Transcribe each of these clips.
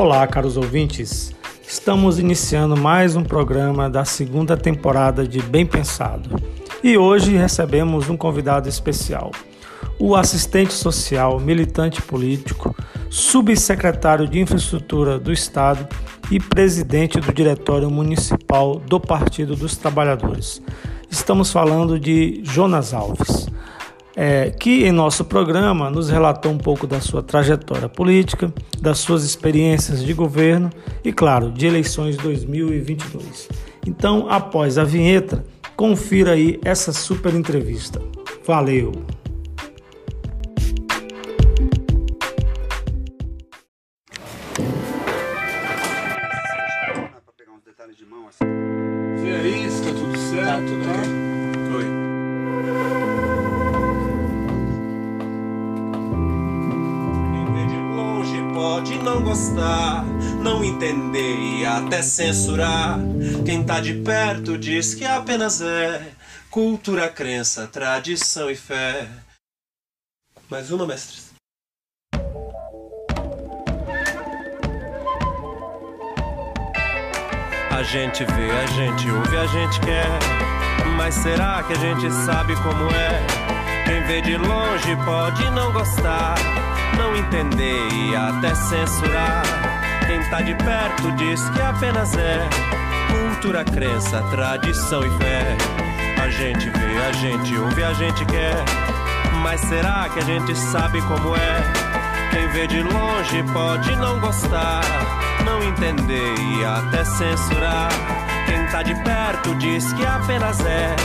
Olá, caros ouvintes. Estamos iniciando mais um programa da segunda temporada de Bem Pensado. E hoje recebemos um convidado especial, o assistente social, militante político, subsecretário de Infraestrutura do Estado e presidente do Diretório Municipal do Partido dos Trabalhadores. Estamos falando de Jonas Alves é, que em nosso programa nos relatou um pouco da sua trajetória política, das suas experiências de governo e, claro, de eleições 2022. Então, após a vinheta, confira aí essa super entrevista. Valeu! Até censurar. Quem tá de perto diz que apenas é cultura, crença, tradição e fé. Mais uma, mestres. A gente vê, a gente ouve, a gente quer. Mas será que a gente sabe como é? Quem vê de longe pode não gostar, não entender e até censurar. Quem tá de perto diz que apenas é cultura, crença, tradição e fé. A gente vê, a gente ouve, a gente quer. Mas será que a gente sabe como é? Quem vê de longe pode não gostar, não entender e até censurar. Quem tá de perto diz que apenas é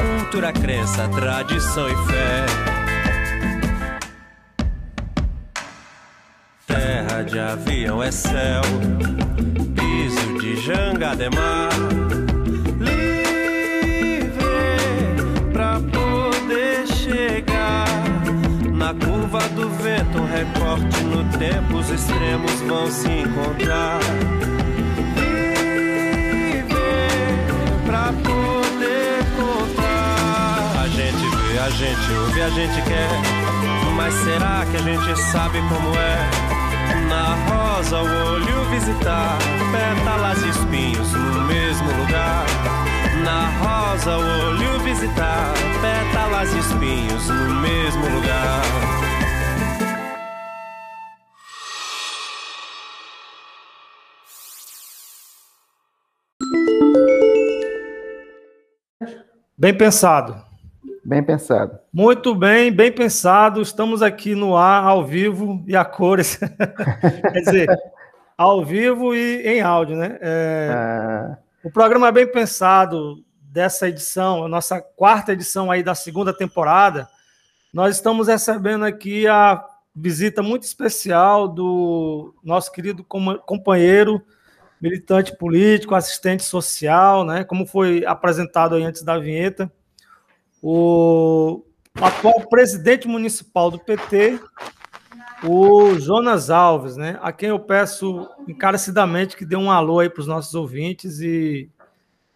cultura, crença, tradição e fé. Avião é céu, piso de jangada é mar. Livre pra poder chegar na curva do vento, um recorte no tempo, os extremos vão se encontrar. Viver pra poder contar. A gente vê, a gente ouve, a gente quer. Mas será que a gente sabe como é? Na rosa o olho visitar, pétalas e espinhos no mesmo lugar. Na rosa o olho visitar, pétalas e espinhos no mesmo lugar. Bem pensado. Bem pensado. Muito bem, bem pensado. Estamos aqui no ar, ao vivo e a cores. Quer dizer, ao vivo e em áudio, né? É, Ah, O programa bem pensado dessa edição, a nossa quarta edição aí da segunda temporada. Nós estamos recebendo aqui a visita muito especial do nosso querido com- companheiro, militante político, assistente social, né? Como foi apresentado aí antes da vinheta, o atual presidente municipal do PT, o Jonas Alves, né? A quem eu peço encarecidamente que dê um alô aí para os nossos ouvintes e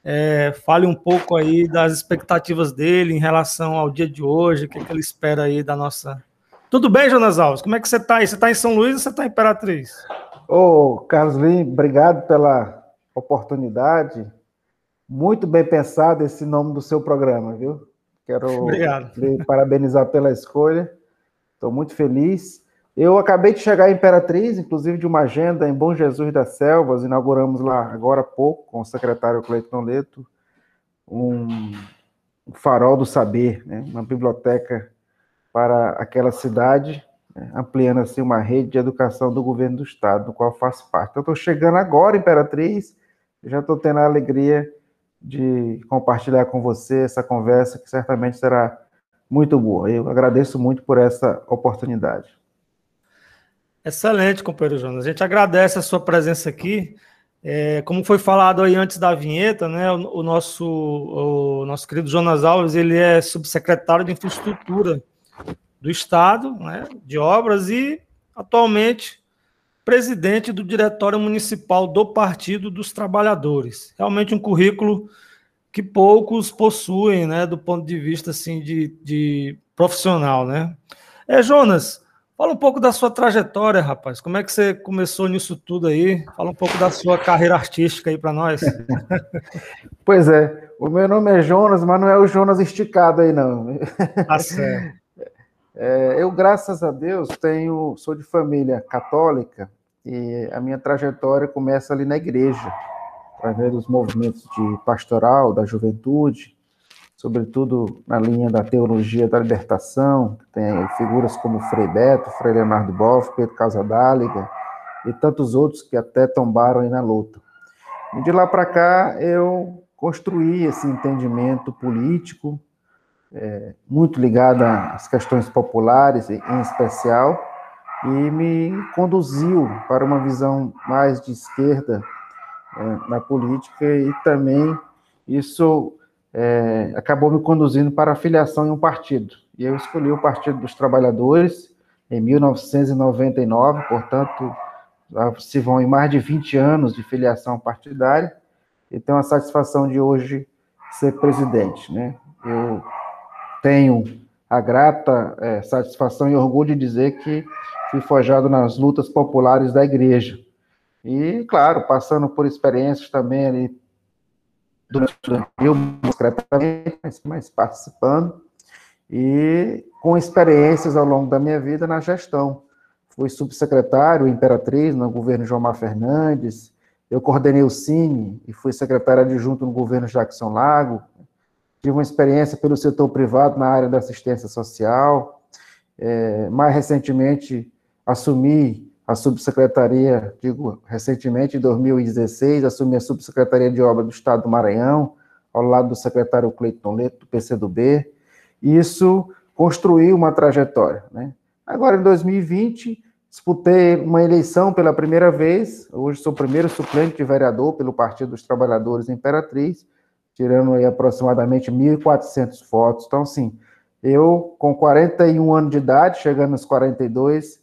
é, fale um pouco aí das expectativas dele em relação ao dia de hoje, o que, que ele espera aí da nossa. Tudo bem, Jonas Alves? Como é que você está aí? Você está em São Luís ou você está em Imperatriz? Ô, Carlos Lima, obrigado pela oportunidade. Muito bem pensado esse nome do seu programa, viu? Quero Obrigado. lhe parabenizar pela escolha. Estou muito feliz. Eu acabei de chegar em Imperatriz, inclusive de uma agenda em Bom Jesus das Selvas. Inauguramos lá agora há pouco, com o secretário Cleiton Leto, um farol do saber, né? uma biblioteca para aquela cidade, né? ampliando assim uma rede de educação do governo do estado, do qual eu faço parte. Então, estou chegando agora, Imperatriz, já estou tendo a alegria de compartilhar com você essa conversa, que certamente será muito boa. Eu agradeço muito por essa oportunidade. Excelente, companheiro Jonas. A gente agradece a sua presença aqui. É, como foi falado aí antes da vinheta, né, o, o nosso, o nosso querido Jonas Alves, ele é subsecretário de Infraestrutura do Estado, né, de Obras, e atualmente presidente do Diretório Municipal do Partido dos Trabalhadores. Realmente um currículo que poucos possuem, né, do ponto de vista assim, de, de profissional. Né? É, Jonas, Fala um pouco da sua trajetória, rapaz. Como é que você começou nisso tudo aí? Fala um pouco da sua carreira artística aí para nós. pois é, o meu nome é Jonas, mas não é o Jonas esticado aí, não. Tá certo. É, eu, graças a Deus, tenho, sou de família católica e a minha trajetória começa ali na igreja, através dos movimentos de pastoral, da juventude, sobretudo na linha da teologia da libertação, tem figuras como Frei Beto, Frei Leonardo Boff, Pedro Casadáliga e tantos outros que até tombaram aí na luta. E de lá para cá eu construí esse entendimento político, é, muito ligado às questões populares em especial, e me conduziu para uma visão mais de esquerda é, na política e também isso é, acabou me conduzindo para a filiação em um partido. E eu escolhi o Partido dos Trabalhadores em 1999, portanto, se vão em mais de 20 anos de filiação partidária, e tenho a satisfação de hoje ser presidente. Né? Eu tenho a grata é, satisfação e orgulho de dizer que fui forjado nas lutas populares da igreja. E, claro, passando por experiências também ali durante o discretamente, mas participando, e com experiências ao longo da minha vida na gestão. Fui subsecretário Imperatriz no governo João Fernandes, eu coordenei o Cine e fui secretário adjunto no governo Jackson Lago, tive uma experiência pelo setor privado na área da assistência social, é, mais recentemente assumi a subsecretaria, digo, recentemente, em 2016, assumi a subsecretaria de obra do Estado do Maranhão, ao lado do secretário Cleiton Leto, do PCdoB, isso construiu uma trajetória. Né? Agora, em 2020, disputei uma eleição pela primeira vez, hoje sou o primeiro suplente de vereador pelo Partido dos Trabalhadores Imperatriz, tirando aí aproximadamente 1.400 votos. Então, assim, eu, com 41 anos de idade, chegando aos 42,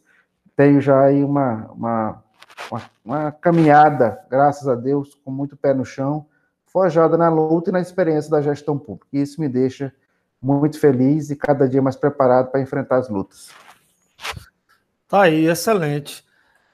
tenho já aí uma, uma, uma, uma, caminhada, graças a Deus, com muito pé no chão, forjada na luta e na experiência da gestão pública. E isso me deixa muito feliz e cada dia mais preparado para enfrentar as lutas. Tá aí, excelente.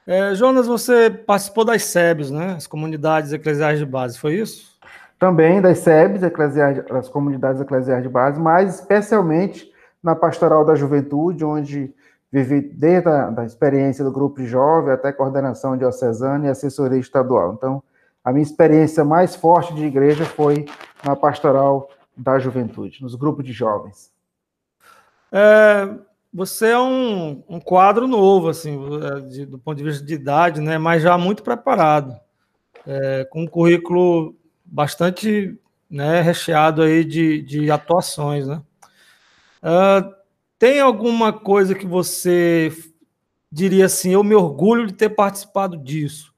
É, Jonas, você participou das SEBs, né? As comunidades eclesiais de base, foi isso? Também das SEBs, eclesiais, as comunidades eclesiais de base, mas especialmente na pastoral da juventude, onde vivi desde a da experiência do grupo jovem até coordenação diocesana e assessoria estadual. Então, a minha experiência mais forte de igreja foi na pastoral da juventude, nos grupos de jovens. É, você é um, um, quadro novo, assim, é, de, do ponto de vista de idade, né, mas já muito preparado, é, com um currículo bastante né, recheado aí de, de atuações, né? Uh, tem alguma coisa que você diria assim, eu me orgulho de ter participado disso?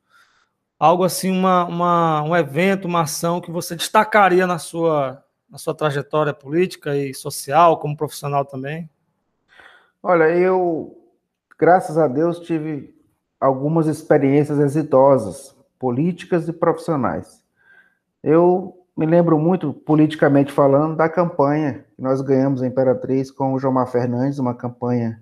Algo assim, uma, uma, um evento, uma ação que você destacaria na sua, na sua trajetória política e social, como profissional também? Olha, eu, graças a Deus, tive algumas experiências exitosas, políticas e profissionais. Eu me lembro muito, politicamente falando, da campanha que nós ganhamos a Imperatriz com o Jomar Fernandes, uma campanha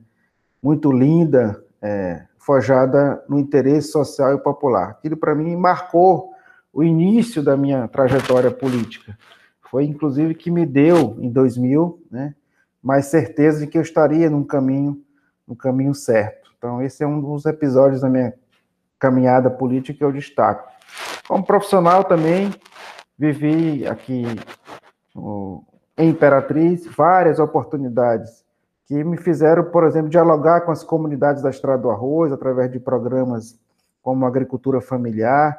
muito linda, é, forjada no interesse social e popular. Aquilo, para mim, marcou o início da minha trajetória política. Foi, inclusive, que me deu, em 2000, né, mais certeza de que eu estaria num caminho, no caminho certo. Então, esse é um dos episódios da minha caminhada política que eu destaco. Como profissional também, vivi aqui em Imperatriz várias oportunidades que me fizeram, por exemplo, dialogar com as comunidades da Estrada do Arroz através de programas como agricultura familiar.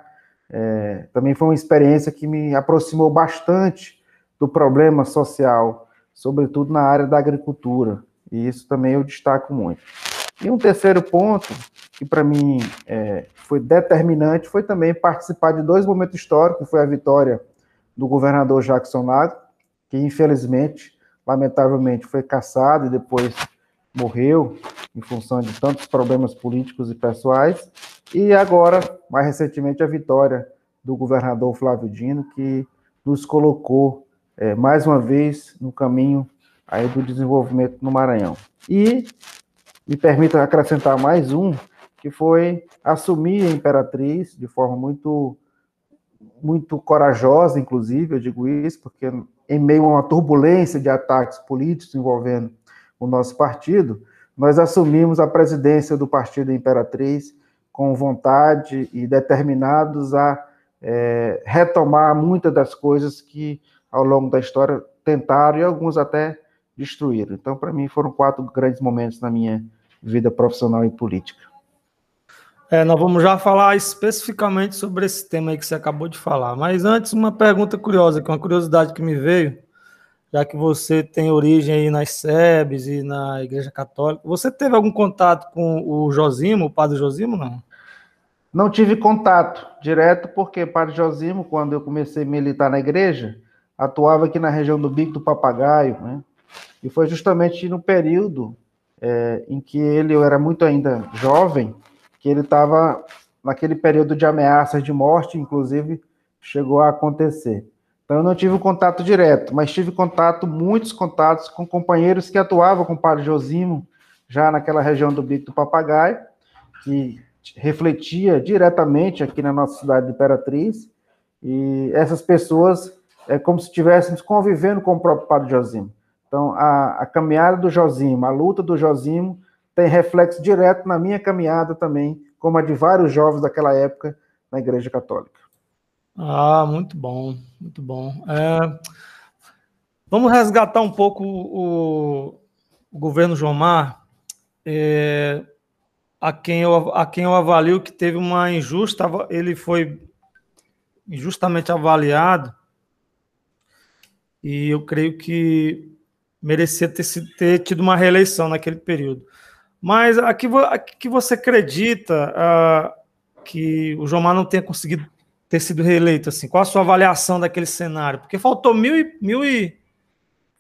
É, também foi uma experiência que me aproximou bastante do problema social, sobretudo na área da agricultura. E isso também eu destaco muito. E um terceiro ponto, que para mim é, foi determinante, foi também participar de dois momentos históricos, foi a vitória do governador Jackson Lago, que infelizmente, lamentavelmente, foi caçado e depois morreu em função de tantos problemas políticos e pessoais. E agora, mais recentemente, a vitória do governador Flávio Dino, que nos colocou é, mais uma vez no caminho aí do desenvolvimento no Maranhão. E me permita acrescentar mais um, que foi assumir a imperatriz de forma muito muito corajosa, inclusive, eu digo isso, porque em meio a uma turbulência de ataques políticos envolvendo o nosso partido, nós assumimos a presidência do Partido Imperatriz com vontade e determinados a é, retomar muitas das coisas que ao longo da história tentaram e alguns até destruíram. Então, para mim, foram quatro grandes momentos na minha vida profissional e política. É, nós vamos já falar especificamente sobre esse tema aí que você acabou de falar. Mas antes, uma pergunta curiosa, que é uma curiosidade que me veio, já que você tem origem aí nas SEBs e na Igreja Católica. Você teve algum contato com o Josimo, o padre Josimo, não? Não tive contato direto, porque padre Josimo, quando eu comecei a militar na igreja, atuava aqui na região do Bico do Papagaio, né? E foi justamente no período é, em que ele, eu era muito ainda jovem, que ele estava naquele período de ameaças de morte, inclusive chegou a acontecer. Então eu não tive contato direto, mas tive contato, muitos contatos com companheiros que atuavam com o padre Josimo, já naquela região do Bico do Papagaio, que refletia diretamente aqui na nossa cidade de Imperatriz, e essas pessoas é como se estivéssemos convivendo com o próprio padre Josimo. Então, a, a caminhada do Josimo, a luta do Josimo, tem reflexo direto na minha caminhada também, como a de vários jovens daquela época na Igreja Católica. Ah, muito bom, muito bom. É, vamos resgatar um pouco o, o governo Jomar, é, a, quem eu, a quem eu avalio que teve uma injusta, ele foi injustamente avaliado, e eu creio que merecia ter, ter tido uma reeleição naquele período. Mas aqui, que você acredita uh, que o Jomar não tenha conseguido ter sido reeleito? Assim? Qual a sua avaliação daquele cenário? Porque faltou mil e, mil e,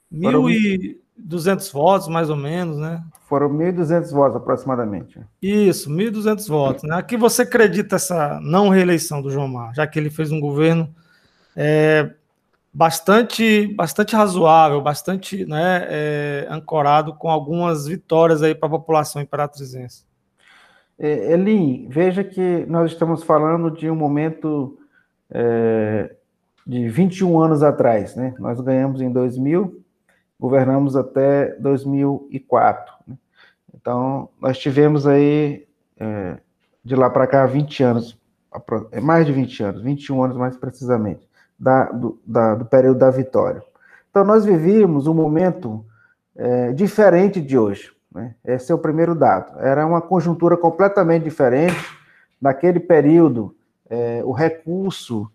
mil e duzentos votos, mais ou menos, né? Foram 1.200 votos, aproximadamente. Isso, 1.200 votos. Né? Aqui você acredita essa não reeleição do Jomar, já que ele fez um governo é, bastante, bastante razoável, bastante né, é, ancorado com algumas vitórias aí para a população imperatrizense. É, Eli, veja que nós estamos falando de um momento é, de 21 anos atrás, né? Nós ganhamos em 2000, governamos até 2004. Né? Então, nós tivemos aí é, de lá para cá 20 anos, mais de 20 anos, 21 anos mais precisamente da, do, da, do período da vitória. Então, nós vivíamos um momento é, diferente de hoje. Né? Esse é o primeiro dado. Era uma conjuntura completamente diferente. Naquele período, é, o recurso,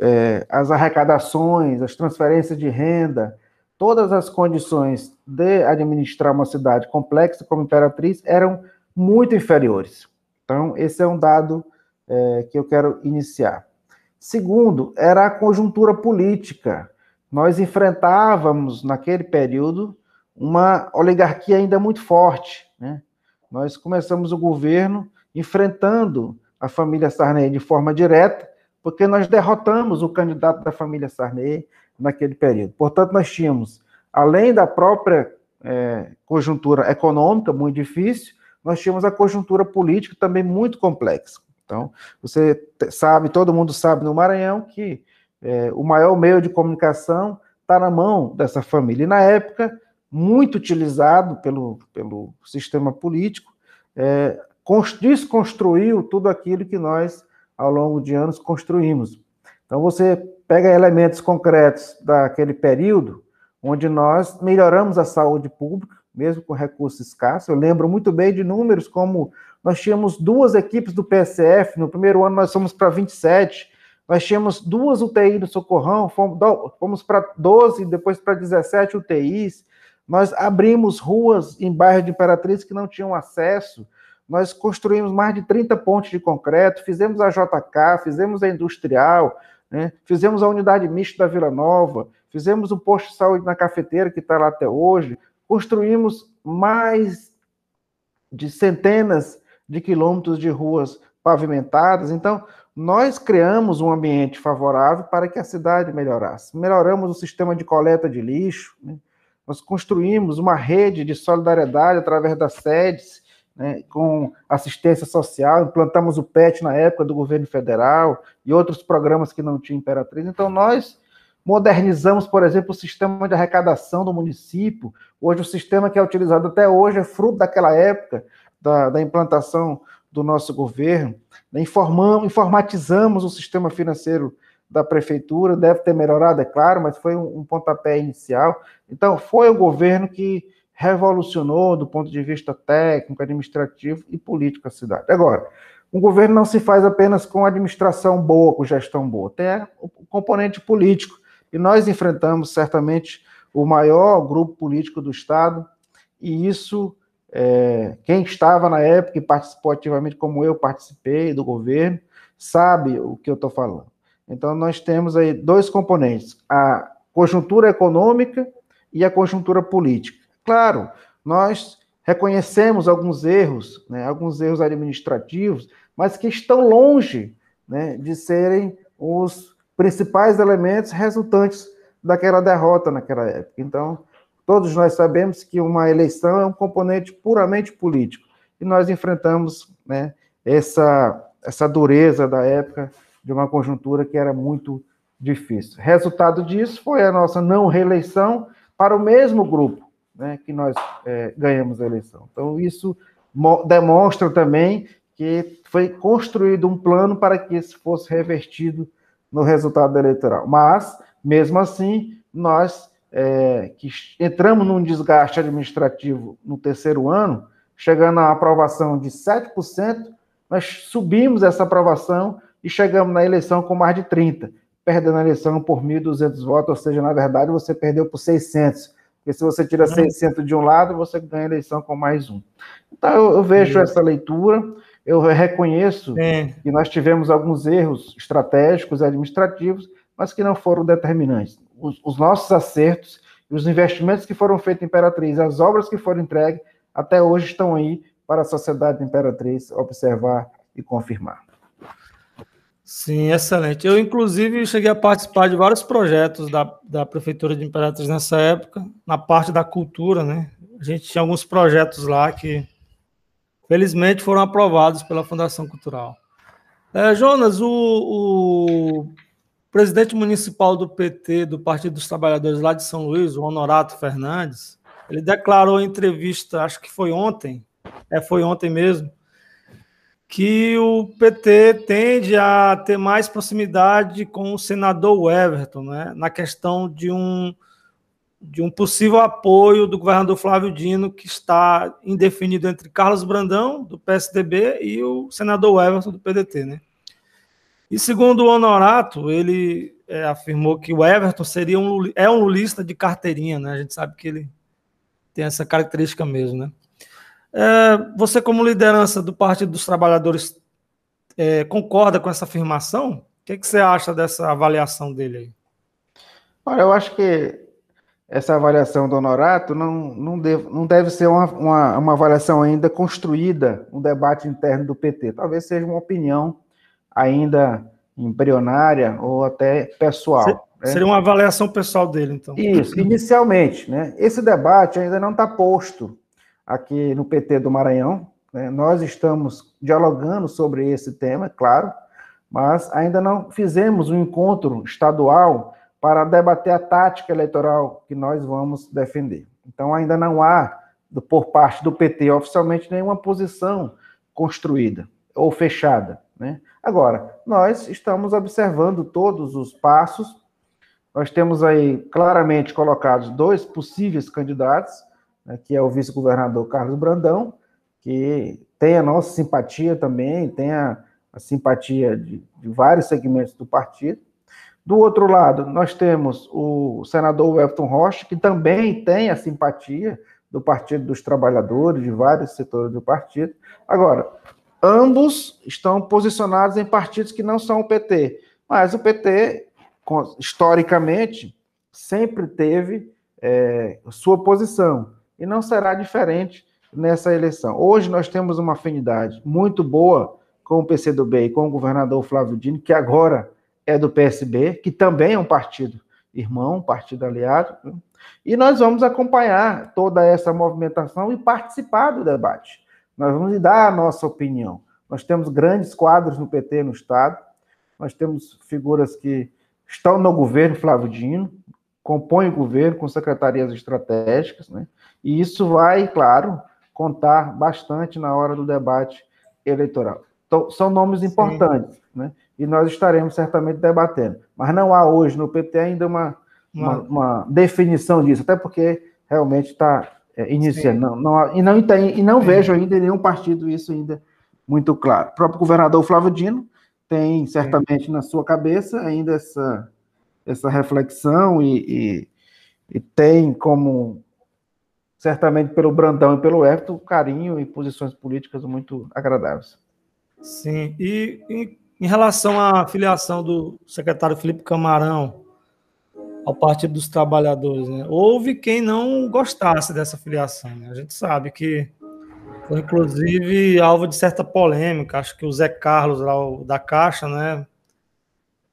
é, as arrecadações, as transferências de renda, todas as condições de administrar uma cidade complexa como Imperatriz eram muito inferiores. Então, esse é um dado é, que eu quero iniciar. Segundo, era a conjuntura política. Nós enfrentávamos, naquele período, uma oligarquia ainda muito forte. Né? Nós começamos o governo enfrentando a família Sarney de forma direta, porque nós derrotamos o candidato da família Sarney naquele período. Portanto, nós tínhamos, além da própria é, conjuntura econômica muito difícil, nós tínhamos a conjuntura política também muito complexa. Então, você sabe, todo mundo sabe no Maranhão que é, o maior meio de comunicação está na mão dessa família. E na época, muito utilizado pelo, pelo sistema político, é, desconstruiu tudo aquilo que nós, ao longo de anos, construímos. Então, você pega elementos concretos daquele período, onde nós melhoramos a saúde pública, mesmo com recursos escassos. Eu lembro muito bem de números como nós tínhamos duas equipes do PSF, no primeiro ano nós fomos para 27, nós tínhamos duas UTIs do Socorrão, fomos, fomos para 12, depois para 17 UTIs, nós abrimos ruas em bairros de Imperatriz que não tinham acesso, nós construímos mais de 30 pontes de concreto, fizemos a JK, fizemos a Industrial, né? fizemos a unidade mista da Vila Nova, fizemos o posto de saúde na cafeteira, que está lá até hoje, construímos mais de centenas de quilômetros de ruas pavimentadas. Então, nós criamos um ambiente favorável para que a cidade melhorasse. Melhoramos o sistema de coleta de lixo, né? nós construímos uma rede de solidariedade através das sedes, né, com assistência social, implantamos o PET na época do governo federal e outros programas que não tinha Imperatriz. Então, nós modernizamos, por exemplo, o sistema de arrecadação do município. Hoje, o sistema que é utilizado até hoje é fruto daquela época, da, da implantação do nosso governo. Informamos, informatizamos o sistema financeiro da prefeitura, deve ter melhorado, é claro, mas foi um, um pontapé inicial. Então, foi o governo que revolucionou do ponto de vista técnico, administrativo e político a cidade. Agora, um governo não se faz apenas com administração boa, com gestão boa, tem o componente político. E nós enfrentamos certamente o maior grupo político do Estado, e isso, é, quem estava na época e participou ativamente, como eu participei do governo, sabe o que eu estou falando. Então, nós temos aí dois componentes: a conjuntura econômica e a conjuntura política. Claro, nós reconhecemos alguns erros, né, alguns erros administrativos, mas que estão longe né, de serem os principais elementos resultantes daquela derrota naquela época. Então, todos nós sabemos que uma eleição é um componente puramente político, e nós enfrentamos né, essa, essa dureza da época de uma conjuntura que era muito difícil. Resultado disso foi a nossa não reeleição para o mesmo grupo né, que nós é, ganhamos a eleição. Então, isso demonstra também que foi construído um plano para que isso fosse revertido no resultado eleitoral. Mas, mesmo assim, nós é, que entramos num desgaste administrativo no terceiro ano, chegando à aprovação de 7%, nós subimos essa aprovação e chegamos na eleição com mais de 30, perdendo a eleição por 1.200 votos, ou seja, na verdade você perdeu por 600, porque se você tira 600 de um lado, você ganha a eleição com mais um. Então eu, eu vejo essa leitura, eu reconheço que nós tivemos alguns erros estratégicos e administrativos, mas que não foram determinantes. Os, os nossos acertos e os investimentos que foram feitos em Imperatriz, as obras que foram entregues, até hoje estão aí para a sociedade de Imperatriz observar e confirmar. Sim, excelente. Eu, inclusive, cheguei a participar de vários projetos da, da Prefeitura de Imperatriz nessa época, na parte da cultura, né? A gente tinha alguns projetos lá que, felizmente, foram aprovados pela Fundação Cultural. É, Jonas, o, o, presidente municipal do PT, do Partido dos Trabalhadores lá de São Luís, o Honorato Fernandes, ele declarou em entrevista, acho que foi ontem, é, foi ontem mesmo, que o PT tende a ter mais proximidade com o senador Everton, né, na questão de um, de um possível apoio do governador Flávio Dino, que está indefinido entre Carlos Brandão, do PSDB, e o senador Everton, do PDT. Né? E segundo o Honorato, ele é, afirmou que o Everton seria um, é um lulista de carteirinha, né? a gente sabe que ele tem essa característica mesmo, né? É, você, como liderança do Partido dos Trabalhadores, é, concorda com essa afirmação? O que, que, você acha dessa avaliação dele aí? Olha, eu acho que essa avaliação do Honorato não, não, deve, não deve ser uma, uma, uma avaliação ainda construída, um debate interno do PT. Talvez seja uma opinião ainda embrionária ou até pessoal. Né? Seria uma avaliação pessoal dele, então. Isso, inicialmente. Né? Esse debate ainda não está posto aqui no PT do Maranhão. Né? Nós estamos dialogando sobre esse tema, é claro, mas ainda não fizemos um encontro estadual para debater a tática eleitoral que nós vamos defender. Então, ainda não há, por parte do PT, oficialmente, nenhuma posição construída ou fechada. Né? Agora, nós estamos observando todos os passos, nós temos aí claramente colocados dois possíveis candidatos, né, que é o vice-governador Carlos Brandão, que tem a nossa simpatia também, tem a, a simpatia de, de, vários segmentos do partido. Do outro lado, nós temos o senador Wellington Rocha, que também tem a simpatia do Partido dos Trabalhadores, de vários setores do partido. Agora, ambos estão posicionados em partidos que não são o PT, mas o PT, historicamente, sempre teve é, sua posição. E não será diferente nessa eleição. Hoje nós temos uma afinidade muito boa com o PCdoB e com o governador Flávio Dino, que agora é do PSB, que também é um partido irmão, um partido aliado, e nós vamos acompanhar toda essa movimentação e participar do debate, nós vamos dar a nossa opinião. Nós temos grandes quadros no PT no Estado, nós temos figuras que estão no governo, Flávio Dino, compõem o governo com secretarias estratégicas, né? e isso vai, claro, contar bastante na hora do debate eleitoral. Então, são nomes importantes, né? e nós estaremos certamente debatendo. Mas não há hoje no PT ainda uma, uma, uma definição disso, até porque realmente está iniciando. Não, não, e não, e não vejo ainda em nenhum partido isso ainda muito claro. O próprio governador Flávio Dino tem certamente na sua cabeça ainda essa, essa reflexão e, e, e tem como certamente pelo Brandão e pelo Everton, carinho e posições políticas muito agradáveis. Sim, e, e em relação à filiação do secretário Felipe Camarão ao Partido dos Trabalhadores, né? houve quem não gostasse dessa filiação. Né? A gente sabe que foi, inclusive, alvo de certa polêmica. Acho que o Zé Carlos, lá, da Caixa, né,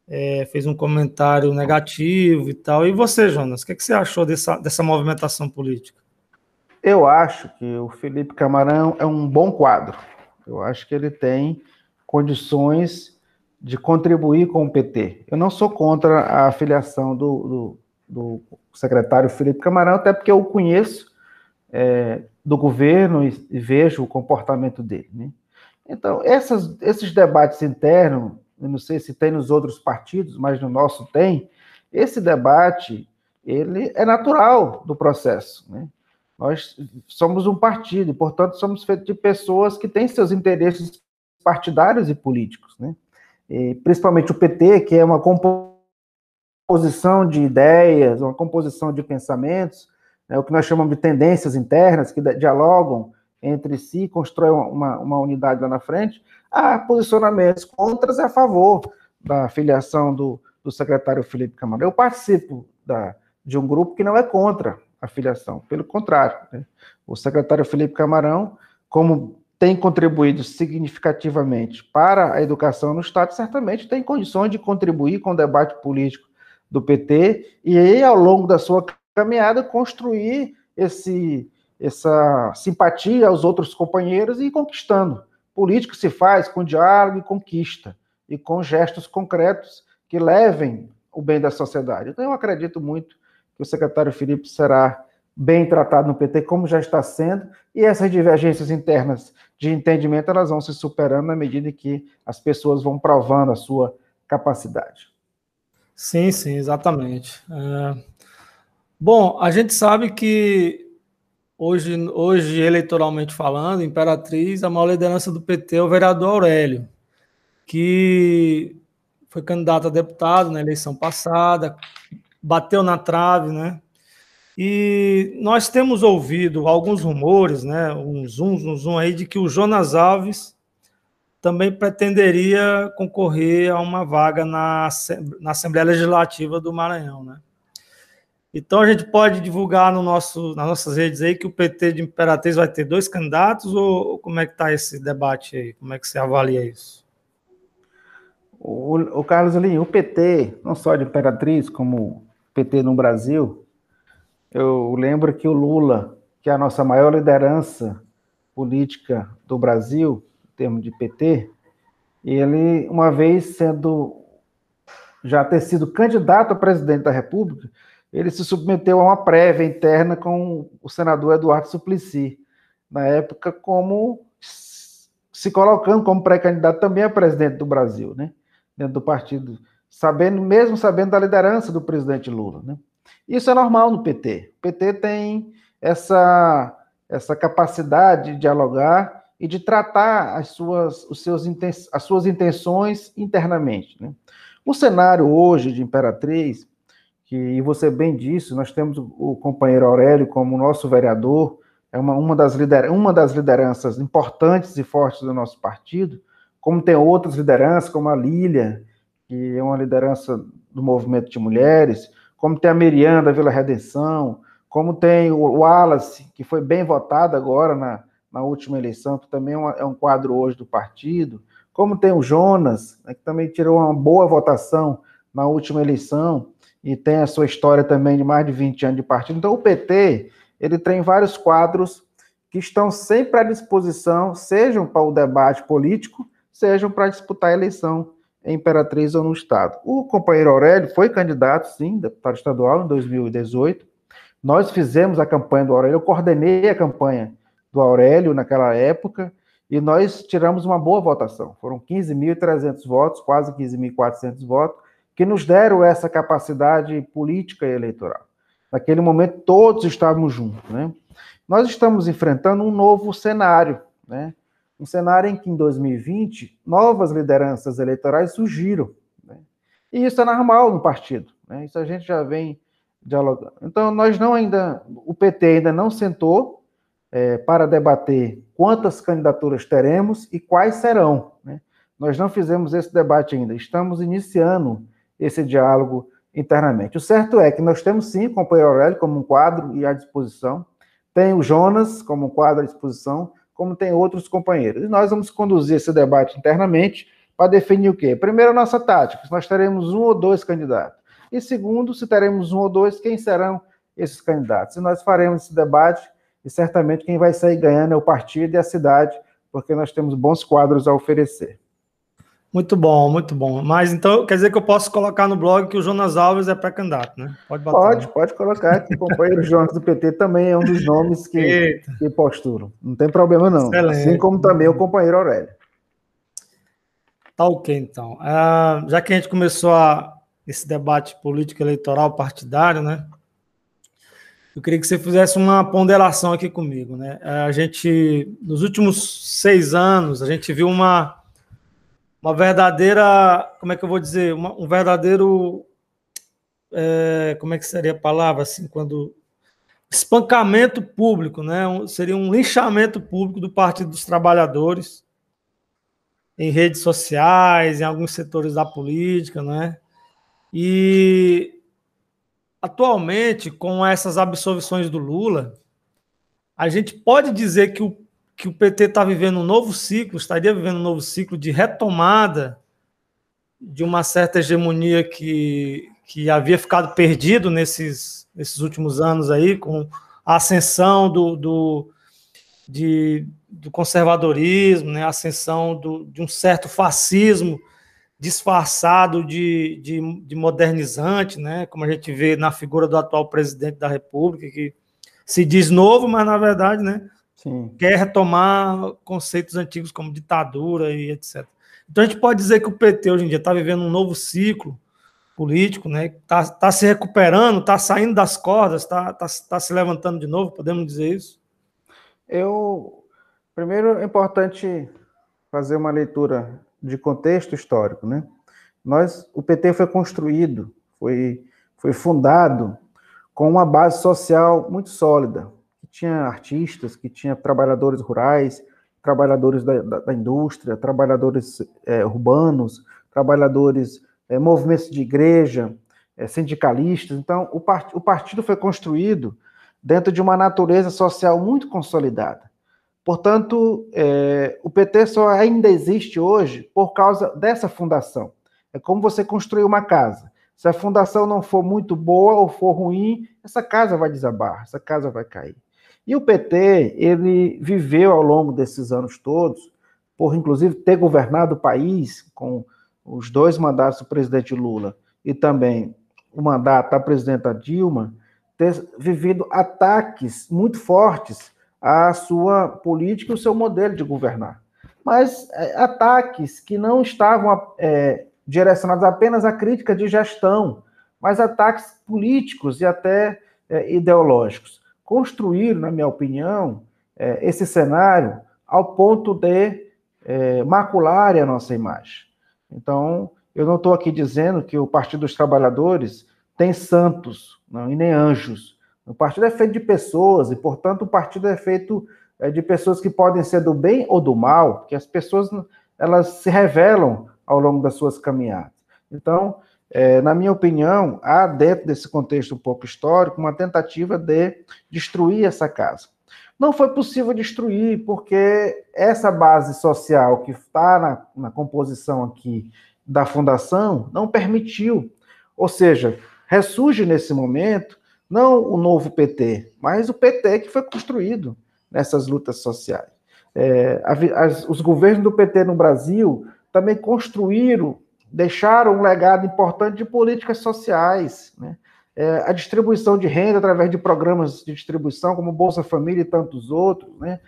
é, fez um comentário negativo e tal. E você, Jonas, o que, é que você achou dessa, dessa movimentação política? Eu acho que o Felipe Camarão é um bom quadro. Eu acho que ele tem condições de contribuir com o PT. Eu não sou contra a afiliação do, do, do secretário Felipe Camarão, até porque eu o conheço é, do governo e, e, vejo o comportamento dele. Né? Então, essas, esses debates internos, eu não sei se tem nos outros partidos, mas no nosso tem, esse debate ele é natural do processo. Né? Nós somos um partido, e, portanto, somos feitos de pessoas que têm seus interesses partidários e políticos. Né? E, principalmente o PT, que é uma composição de ideias, uma composição de pensamentos, né, o que nós chamamos de tendências internas, que dialogam entre si, constroem uma, uma unidade lá na frente, há posicionamentos contras a favor da filiação do, do secretário Felipe Camarão. Eu participo da, de um grupo que não é contra a filiação, pelo contrário. Né? O secretário Felipe Camarão, como tem contribuído significativamente para a educação no Estado, certamente tem condições de contribuir com o debate político do PT e aí, ao longo da sua caminhada, construir esse, essa simpatia aos outros companheiros e ir conquistando. Político se faz com diálogo e conquista, e com gestos concretos que levem o bem da sociedade. Então, eu acredito muito que o secretário Felipe será bem tratado no PT, como já está sendo, e essas divergências internas de entendimento elas vão se superando na medida que as pessoas vão provando a sua capacidade. Sim, sim, exatamente. É... Bom, a gente sabe que hoje, hoje, eleitoralmente falando, Imperatriz, a maior liderança do PT é o vereador Aurélio, que foi candidato a deputado na eleição passada, bateu na trave, né? E nós temos ouvido alguns rumores, né, um zoom, um zoom aí, de que o Jonas Alves também pretenderia concorrer a uma vaga na, na Assembleia Legislativa do Maranhão, né? Então a gente pode divulgar no nosso, nas nossas redes aí que o PT de Imperatriz vai ter dois candidatos ou como é que está esse debate aí? Como é que você avalia isso? O, o Carlos Alinho, o PT, não só de Imperatriz, como PT no Brasil, eu lembro que o Lula, que é a nossa maior liderança política do Brasil, em termos de PT, ele, uma vez sendo já ter sido candidato a presidente da República, ele se submeteu a uma prévia interna com o senador Eduardo Suplicy, na época como se colocando como pré-candidato também a presidente do Brasil, né? Dentro do partido, sabendo, mesmo sabendo da liderança do presidente Lula, né? Isso é normal no PT. O PT tem essa, essa capacidade de dialogar e de tratar as suas, os seus, as suas intenções internamente. Né? O cenário hoje de Imperatriz, que você bem disse, nós temos o companheiro Aurélio como nosso vereador, é uma, uma, das lider, uma das lideranças importantes e fortes do nosso partido, como tem outras lideranças, como a Lília, que é uma liderança do movimento de mulheres, como tem a Miriam da Vila Redenção, como tem o Wallace, que foi bem votado agora na, na última eleição, que também é, é um quadro hoje do partido, como tem o Jonas, né, que também tirou uma boa votação na última eleição, e tem a sua história também de mais de 20 anos de partido. Então, o PT, ele tem vários quadros que estão sempre à disposição, sejam para o debate político, sejam para disputar a eleição em Imperatriz ou no Estado. O companheiro Aurélio foi candidato, sim, deputado estadual em 2018. Nós fizemos a campanha do Aurélio, eu coordenei a campanha do Aurélio naquela época, e nós tiramos uma boa votação. Foram 15.300 votos, quase 15.400 votos, que nos deram essa capacidade política e eleitoral. Naquele momento, todos estávamos juntos. Né? Nós estamos enfrentando um novo cenário, né? Um cenário em que, em 2020, novas lideranças eleitorais surgiram. Né? E isso é normal no partido. Né? Isso a gente já vem dialogando. Então, nós não ainda, o PT ainda não sentou é, para debater quantas candidaturas teremos e quais serão. Né? Nós não fizemos esse debate ainda, estamos iniciando esse diálogo internamente. O certo é que nós temos sim o companheiro Aurélio como um quadro e à disposição, tem o Jonas como um quadro à disposição, como tem outros companheiros. E nós vamos conduzir esse debate internamente para definir o quê? Primeiro, a nossa tática, se nós teremos um ou dois candidatos. E segundo, se teremos um ou dois, quem serão esses candidatos? E nós faremos esse debate e certamente quem vai sair ganhando é o partido e a cidade, porque nós temos bons quadros a oferecer. Muito bom, muito bom. Mas então quer dizer que eu posso colocar no blog que o Jonas Alves é pré-candidato, né? Pode botar. Pode, pode colocar o companheiro Jonas do PT também é um dos nomes que, que posturam. Não tem problema, não. Excelente. Assim como também o companheiro Aurélio. Tá ok, então. Uh, já que a gente começou a, esse debate político eleitoral partidário, né? eu queria que você fizesse uma ponderação aqui comigo. Né? A gente, nos últimos seis anos, a gente viu uma, uma verdadeira, como é que eu vou dizer, uma, um verdadeiro, é, como é que seria a palavra, assim, quando espancamento público, né? Um, seria um linchamento público do Partido dos Trabalhadores em redes sociais, em alguns setores da política, né? E atualmente, com essas absolvições do Lula, a gente pode dizer que o, que o PT está vivendo um novo ciclo, estaria vivendo um novo ciclo de retomada de uma certa hegemonia que, que havia ficado perdido nesses, nesses últimos anos aí, com a ascensão do, do, de, do conservadorismo, né, a ascensão do, de um certo fascismo disfarçado de, de, de, modernizante, né? como a gente vê na figura do atual presidente da República, que se diz novo, mas na verdade né, Sim. quer retomar conceitos antigos como ditadura e etc. Então a gente pode dizer que o PT hoje em dia está vivendo um novo ciclo político, né? Está tá se recuperando, está saindo das cordas, está tá, tá se levantando de novo, podemos dizer isso? Eu primeiro é importante fazer uma leitura de contexto histórico, né? Nós, o PT foi construído, foi, foi fundado com uma base social muito sólida, tinha artistas, que tinha trabalhadores rurais, trabalhadores da, da, da indústria, trabalhadores é, urbanos, trabalhadores, é, movimentos de igreja, é, sindicalistas. Então, o, part, o partido foi construído dentro de uma natureza social muito consolidada. Portanto, é, o PT só ainda existe hoje por causa dessa fundação. É como você construir uma casa. Se a fundação não for muito boa ou for ruim, essa casa vai desabar, essa casa vai cair. E o PT, ele viveu ao longo desses anos todos, por inclusive ter governado o país com os dois mandatos do presidente Lula e também o mandato da presidenta Dilma, ter vivido ataques muito fortes a sua política e o seu modelo de governar. Mas é, ataques que não estavam é, direcionados apenas à crítica de gestão, mas ataques políticos e até é, ideológicos. Construíram, na minha opinião, é, esse cenário ao ponto de é, macular a nossa imagem. Então, eu não estou aqui dizendo que o Partido dos Trabalhadores tem santos não, e nem anjos. O partido é feito de pessoas e, portanto, o partido é feito é, de pessoas que podem ser do bem ou do mal, que as pessoas elas se revelam ao longo das suas caminhadas. Então, é, na minha opinião, há dentro desse contexto um pouco histórico uma tentativa de destruir essa casa. Não foi possível destruir, porque essa base social que está na, na composição aqui da fundação não permitiu. Ou seja, ressurge nesse momento não o novo PT, mas o PT que foi construído. nessas lutas sociais. É, as, os governos do PT no Brasil também construíram, deixaram um legado importante de políticas sociais, né? É, a distribuição de renda através de programas de distribuição, como Bolsa Família e tantos outros, né?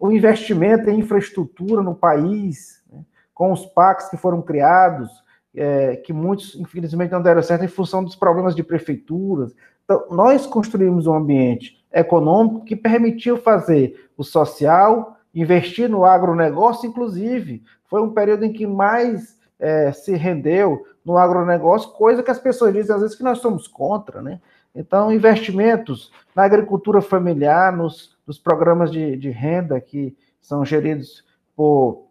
o investimento em infraestrutura no país, né? com os PACs que foram criados, é, que muitos, infelizmente, não deram certo em função dos problemas de prefeituras. Então, nós construímos um ambiente econômico que permitiu fazer o social, investir no agronegócio, inclusive. Foi um período em que mais é, se rendeu no agronegócio, coisa que as pessoas dizem às vezes que nós somos contra, né? Então, investimentos na agricultura familiar, nos, nos programas de, de renda que são geridos por,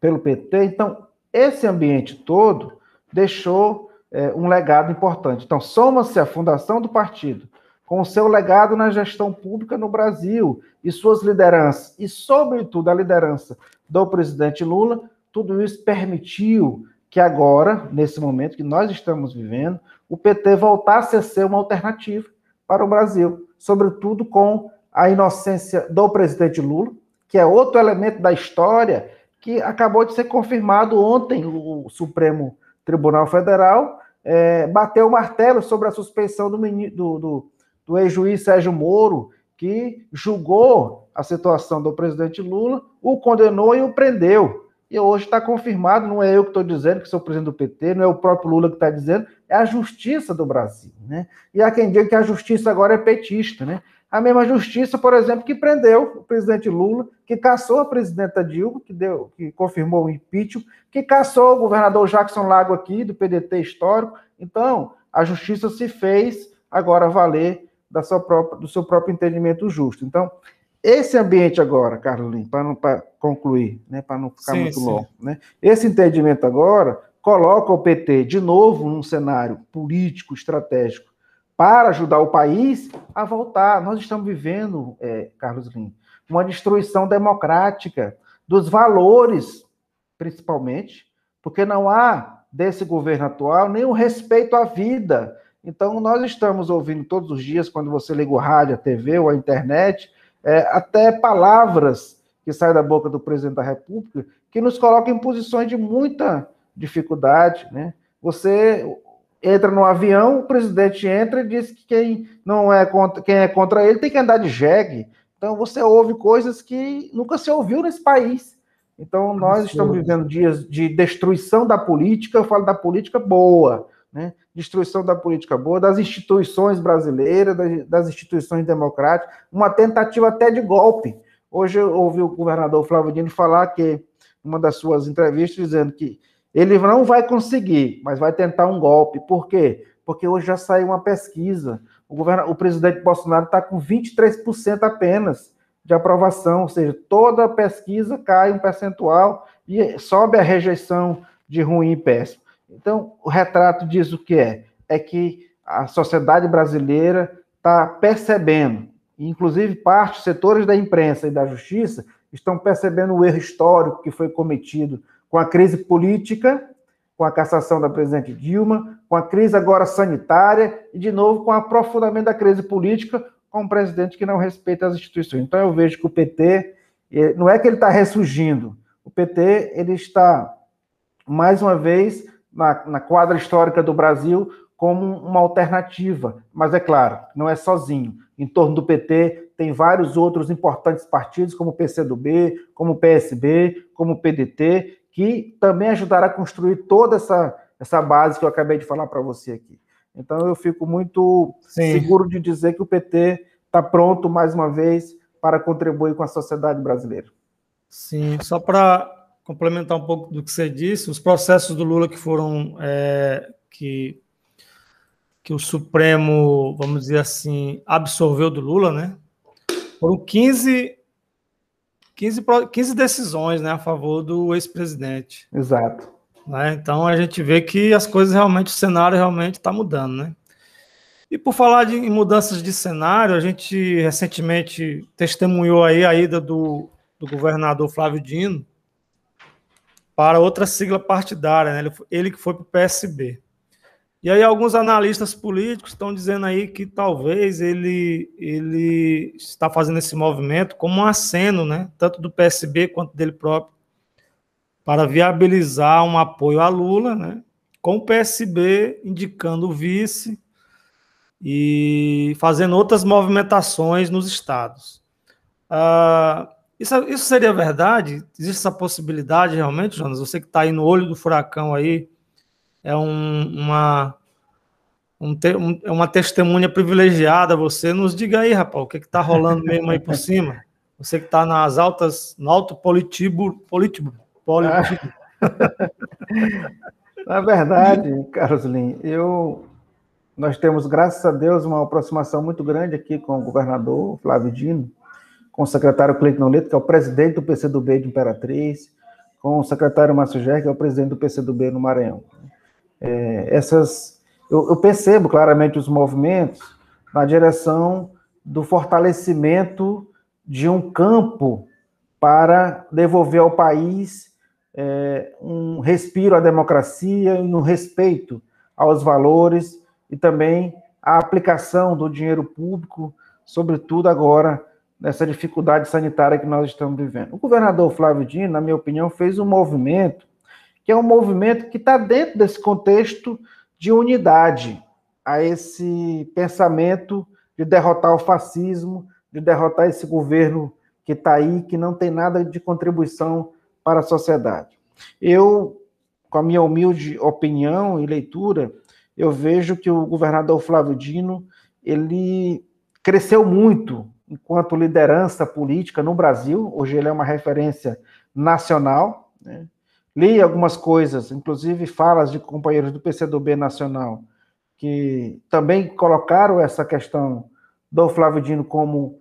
pelo PT. Então, esse ambiente todo deixou é, um legado importante. Então, soma-se a fundação do partido com o seu legado na gestão pública no Brasil e suas lideranças, e, sobretudo, a liderança do presidente Lula, tudo isso permitiu que agora, nesse momento que nós estamos vivendo, o PT voltasse a ser uma alternativa para o Brasil, sobretudo com a inocência do presidente Lula, que é outro elemento da história que acabou de ser confirmado ontem. O Supremo Tribunal Federal é, bateu o martelo sobre a suspeição do, do, do, do ex-juiz Sérgio Moro, que julgou a situação do presidente Lula, o condenou e o prendeu. E hoje está confirmado, não é eu que estou dizendo que sou presidente do PT, não é o próprio Lula que está dizendo, é a justiça do Brasil. Né? E há quem diga que a justiça agora é petista. Né? A mesma justiça, por exemplo, que prendeu o presidente Lula, que caçou a presidenta Dilma, que, deu, que confirmou o impeachment, que caçou o governador Jackson Lago aqui, do PDT histórico. Então, a justiça se fez agora valer da sua própria, do seu próprio entendimento justo. Então, esse ambiente agora, Carlos para concluir, né, para não ficar sim, muito sim. longo, né, esse entendimento agora coloca o PT de novo num cenário político, estratégico, para ajudar o país a voltar. Nós estamos vivendo, é, Carlos Lima, uma destruição democrática dos valores, principalmente, porque não há desse governo atual nem o respeito à vida. Então, nós estamos ouvindo todos os dias, quando você liga o rádio, a TV ou a internet, é, até palavras que saem da boca do presidente da República que nos colocam em posições de muita dificuldade, né? Você entra no avião, o presidente entra e diz que quem não é contra, quem é contra ele tem que andar de jegue. Então você ouve coisas que nunca se ouviu nesse país. Então nós estamos vivendo dias de destruição da política, eu falo da política boa, né? Destruição da política boa, das instituições brasileiras, das, instituições democráticas, uma tentativa até de golpe. Hoje eu ouvi o governador Flávio Dino falar que, uma das suas entrevistas, dizendo que ele não vai conseguir, mas vai tentar um golpe. Por quê? Porque hoje já saiu uma pesquisa. O, governo, o presidente Bolsonaro está com 23% apenas de aprovação, ou seja, toda pesquisa cai um percentual e sobe a rejeição de ruim e péssimo. Então, o retrato diz o que é? É que a sociedade brasileira está percebendo, inclusive parte, setores da imprensa e da justiça, estão percebendo o erro histórico que foi cometido com a crise política, com a cassação da presidente Dilma, com a crise agora sanitária e, de novo, com o aprofundamento da crise política com um presidente que não respeita as instituições. Então, eu vejo que o PT, não é que ele está ressurgindo, o PT ele está, mais uma vez, na, na quadra histórica do Brasil como uma alternativa. Mas é claro, não é sozinho. Em torno do PT tem vários outros importantes partidos, como o PCdoB, como o PSB, como o PDT, que também ajudará a construir toda essa, essa base que eu acabei de falar para você aqui. Então eu fico muito Sim. seguro de dizer que o PT está pronto, mais uma vez, para contribuir com a sociedade brasileira. Sim, só para complementar um pouco do que você disse, os processos do Lula que foram é, que que o Supremo, vamos dizer assim, absorveu do Lula, né? Foram 15 15, 15 decisões, né, a favor do ex-presidente. Exato. Né? Então a gente vê que as coisas realmente, o cenário realmente está mudando, né? E por falar de, em mudanças de cenário, a gente recentemente testemunhou aí a ida do, do governador Flávio Dino para outra sigla partidária, né? ele, ele que foi para o PSB. E aí alguns analistas políticos estão dizendo aí que talvez ele, ele está fazendo esse movimento como um aceno, né, tanto do PSB quanto dele próprio, para viabilizar um apoio a Lula, né, com o PSB indicando o vice e fazendo outras movimentações nos estados. Uh, isso, isso seria verdade? Existe essa possibilidade realmente, Jonas? Você que está aí no olho do furacão aí, é um, uma, um, é uma testemunha privilegiada. Você nos diga aí, rapaz, o que está rolando mesmo aí por cima? Você que está nas altas, no alto politibo, politibo, politibo. Na verdade, Carlos Lin, eu, nós temos, graças a Deus, uma aproximação muito grande aqui com o governador Flávio Dino, com o secretário Cleiton Leto, que é o presidente do PCdoB de Imperatriz, com o secretário Márcio Ger, que é o presidente do PCdoB no Maranhão. É, essas, eu, eu percebo claramente os movimentos na direção do fortalecimento de um campo para devolver ao país é, um respiro à democracia e no respeito aos valores e também a aplicação do dinheiro público, sobretudo agora nessa dificuldade sanitária que nós estamos vivendo. O governador Flávio Dino, na minha opinião, fez um movimento que é um movimento que está dentro desse contexto de unidade, a esse pensamento de derrotar o fascismo, de derrotar esse governo que está aí, que não tem nada de contribuição para a sociedade. Eu, com a minha humilde opinião e leitura, eu vejo que o governador Flávio Dino, ele cresceu muito enquanto liderança política no Brasil, hoje ele é uma referência nacional, né? Li algumas coisas, inclusive falas de companheiros do PCdoB nacional, que também colocaram essa questão do Flávio Dino como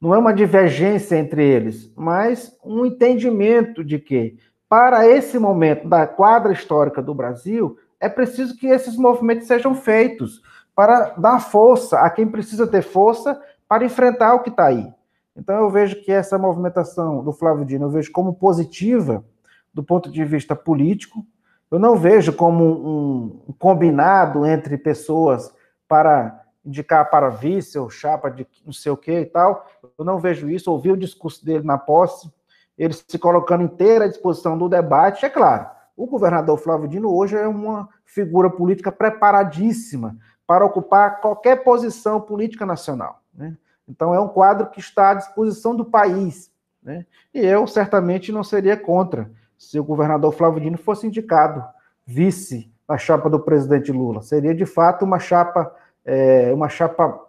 não é uma divergência entre eles, mas um entendimento de que, para esse momento da quadra histórica do Brasil, é preciso que esses movimentos sejam feitos para dar força a quem precisa ter força para enfrentar o que está aí. Então eu vejo que essa movimentação do Flávio Dino eu vejo como positiva do ponto de vista político. Eu não vejo como um, combinado entre pessoas para indicar para vice ou chapa de não sei o que e tal. Eu não vejo isso. Ouvi o discurso dele na posse, ele se colocando inteira à disposição do debate. É claro, o governador Flávio Dino hoje é uma figura política preparadíssima para ocupar qualquer posição política nacional. Né? Então, é um quadro que está à disposição do país. Né? E eu certamente não seria contra se o governador Flávio Dino fosse indicado vice na chapa do presidente Lula. Seria de fato uma chapa, é, uma chapa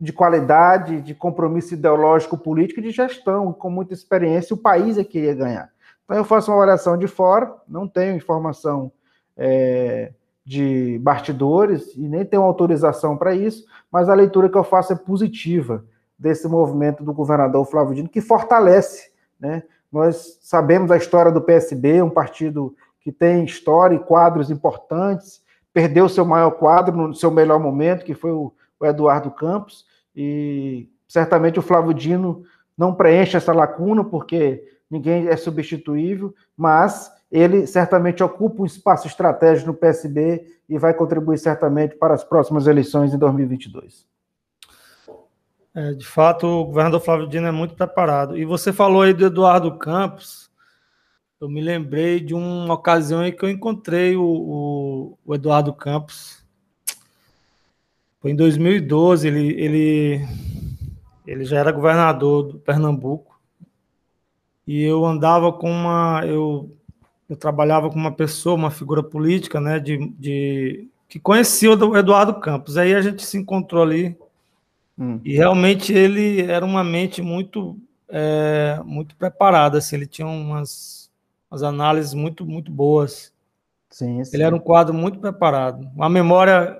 de qualidade, de compromisso ideológico, político e de gestão, com muita experiência, o país é que ia ganhar. Então eu faço uma avaliação de fora, não tenho informação é, de bastidores e nem tenho autorização para isso, mas a leitura que eu faço é positiva desse movimento do governador Flávio Dino, que fortalece né, nós sabemos a história do PSB, um partido que tem história e quadros importantes, perdeu seu maior quadro no seu melhor momento, que foi o, Eduardo Campos, e certamente o Flávio Dino não preenche essa lacuna, porque ninguém é substituível, mas ele certamente ocupa um espaço estratégico no PSB e vai contribuir certamente para as próximas eleições em 2022. É, de fato, o governador Flávio Dino é muito preparado. E você falou aí do Eduardo Campos. Eu me lembrei de uma ocasião em que eu encontrei o, o, o Eduardo Campos. Foi em 2012. Ele, ele, ele já era governador do Pernambuco. E eu andava com uma. Eu, eu trabalhava com uma pessoa, uma figura política, né, de, de, que conhecia o Eduardo Campos. Aí a gente se encontrou ali Hum. E realmente ele era uma mente muito, é, muito preparada, assim, ele tinha umas, umas análises muito, muito boas. Sim, sim. Ele era um quadro muito preparado, uma memória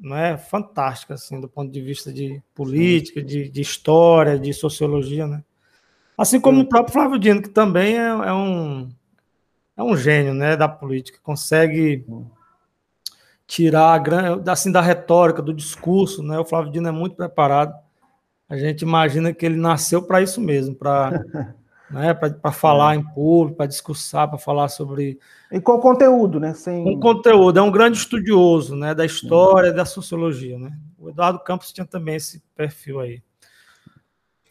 não é fantástica assim do ponto de vista de política, de, de, história, de sociologia, né? Assim como sim. o próprio Flávio Dino, que também é, é, um é um gênio, né, da política, consegue tirar assim da retórica, do discurso, né? O Flávio Dino é muito preparado. A gente imagina que ele nasceu para isso mesmo, para né, para falar é. em público, para discursar, para falar sobre. E com conteúdo, né? Sem... Com conteúdo, é um grande estudioso né, da história e da sociologia. Né? O Eduardo Campos tinha também esse perfil aí.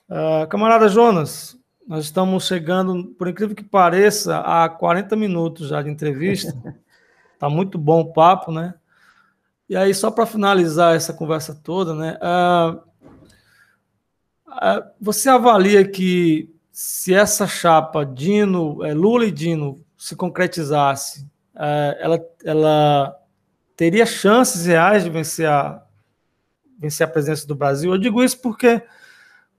Uh, camarada Jonas, nós estamos chegando, por incrível que pareça, a 40 minutos já de entrevista. Está muito bom o papo, né? E aí, só para finalizar essa conversa toda, né? Uh, uh, você avalia que se essa chapa Dino, é, Lula e Dino se concretizasse, é, ela, ela teria chances reais de vencer a, vencer a presidência do Brasil? Eu digo isso porque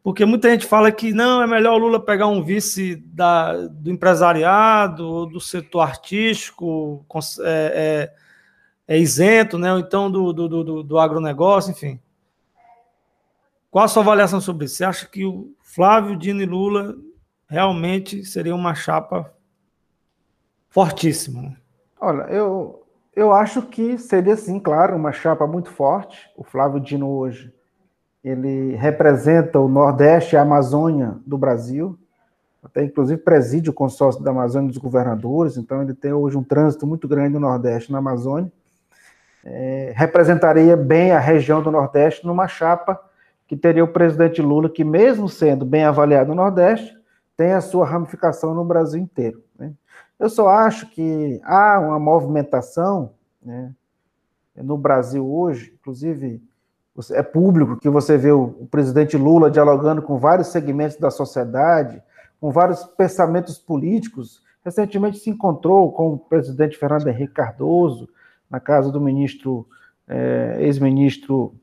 porque muita gente fala que não, é melhor o Lula pegar um vice da, do empresariado, do setor artístico, é, é, é isento, né? ou então do, do, do, do agronegócio, enfim. Qual a sua avaliação sobre isso? Você acha que o Flávio, Dino e Lula realmente seria uma chapa fortíssima? Olha, eu, eu acho que seria sim, claro, uma chapa muito forte. O Flávio Dino hoje ele representa o Nordeste e a Amazônia do Brasil, até inclusive preside o consórcio da Amazônia dos governadores, então ele tem hoje um trânsito muito grande no Nordeste na Amazônia. É, representaria bem a região do Nordeste numa chapa que teria o presidente Lula, que mesmo sendo bem avaliado no Nordeste, tem a sua ramificação no Brasil inteiro. Né? Eu só acho que há uma movimentação né, no Brasil hoje, inclusive é público que você vê o, presidente Lula dialogando com vários segmentos da sociedade, com vários pensamentos políticos. Recentemente se encontrou com o presidente Fernando Henrique Cardoso, na casa do ministro, é, ex-ministro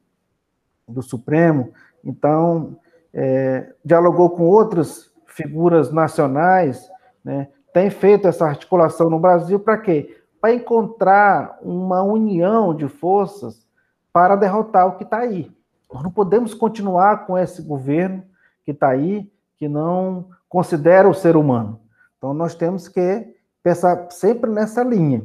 do Supremo. Então, é, dialogou com outras figuras nacionais, né? tem feito essa articulação no Brasil para quê? Para encontrar uma união de forças para derrotar o que está aí. Nós não podemos continuar com esse governo que está aí, que não considera o ser humano. Então, nós temos que pensar sempre nessa linha.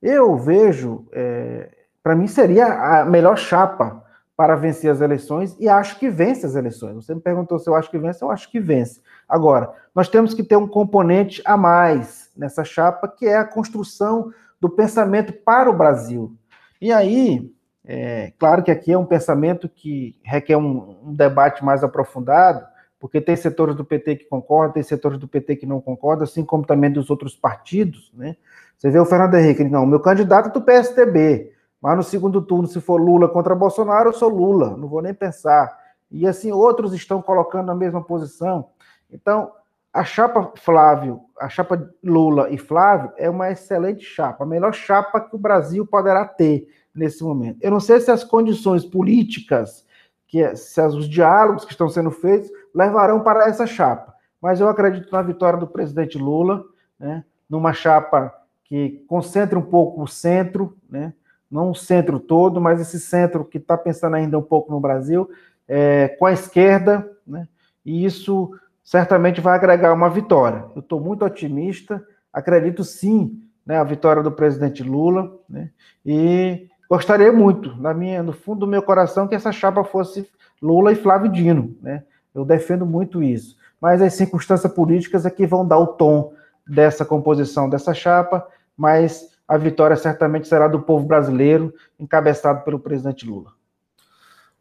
Eu vejo, é, para mim, seria a melhor chapa para vencer as eleições e acho que vence as eleições. Você me perguntou se eu acho que vence, eu acho que vence. Agora, nós temos que ter um componente a mais nessa chapa, que é a construção do pensamento para o Brasil. E aí, é, claro que aqui é um pensamento que requer um, um, debate mais aprofundado, porque tem setores do PT que concordam, tem setores do PT que não concordam, assim como também dos outros partidos, né? Você vê o Fernando Henrique, não, meu candidato é do PSDB, mas no segundo turno, se for Lula contra Bolsonaro, eu sou Lula, não vou nem pensar. E assim, outros estão colocando na mesma posição. Então, a chapa Flávio, a chapa Lula e Flávio é uma excelente chapa, a melhor chapa que o Brasil poderá ter nesse momento. Eu não sei se as condições políticas, que se os diálogos que estão sendo feitos levarão para essa chapa, mas eu acredito na vitória do presidente Lula, né, numa chapa que concentre um pouco o centro, né, não o centro todo, mas esse centro que está pensando ainda um pouco no Brasil, é, com a esquerda, né, e isso certamente vai agregar uma vitória. Eu estou muito otimista, acredito sim né, a vitória do presidente Lula, né, e Gostaria muito, na minha, no fundo do meu coração, que essa chapa fosse Lula e Flávio Dino, né? Eu defendo muito isso. Mas as circunstâncias políticas é que vão dar o tom dessa composição dessa chapa, mas a vitória certamente será do povo brasileiro, encabeçado pelo presidente Lula.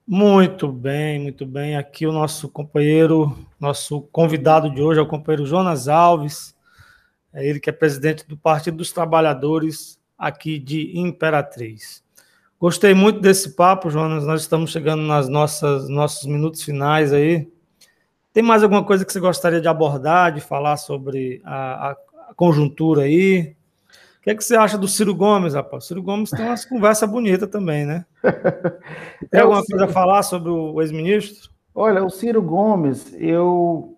Muito bem, muito bem. Aqui o nosso companheiro, nosso convidado de hoje é o companheiro Jonas Alves, é ele que é presidente do Partido dos Trabalhadores aqui de Imperatriz. Gostei muito desse papo, Jonas. Nós estamos chegando nas nossas nossos minutos finais aí. Tem mais alguma coisa que você gostaria de abordar, de falar sobre a, a, a conjuntura aí? O que, é que você acha do Ciro Gomes, rapaz? O Ciro Gomes tem umas conversas bonitas também, né? Tem alguma é, coisa a falar sobre o ex-ministro? Olha, o Ciro Gomes, eu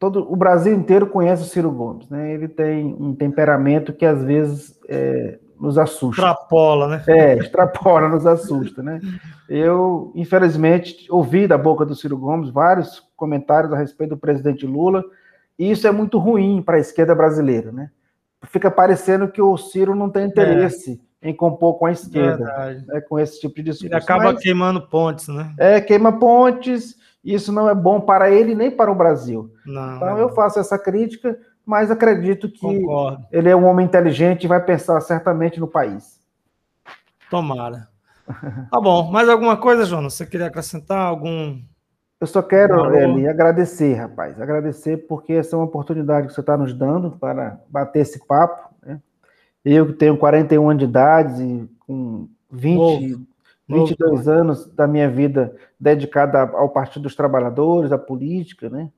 todo o Brasil inteiro conhece o Ciro Gomes, né? Ele tem um temperamento que às vezes é, nos assusta. Extrapola, né? É, extrapola, nos assusta, né? Eu, infelizmente, ouvi da boca do Ciro Gomes vários comentários a respeito do presidente Lula, e isso é muito ruim para a esquerda brasileira, né? Fica parecendo que o Ciro não tem interesse é. em compor com a esquerda, né, com esse tipo de discurso. Ele acaba Mas, queimando pontes, né? É, queima pontes, isso não é bom para ele nem para o Brasil. Não, Então é eu faço essa crítica, mas acredito que concordo. ele é um homem inteligente e vai pensar certamente no país. Tomara. Tá bom. Mais alguma coisa, Jonas? Você queria acrescentar algum? Eu só quero? Eli, agradecer, rapaz. Agradecer porque essa é uma oportunidade que você está nos dando para bater esse papo. Né? Eu que tenho 41 anos de idade e com 20, Novo. 22 anos da minha vida dedicada ao Partido dos Trabalhadores, à política, né?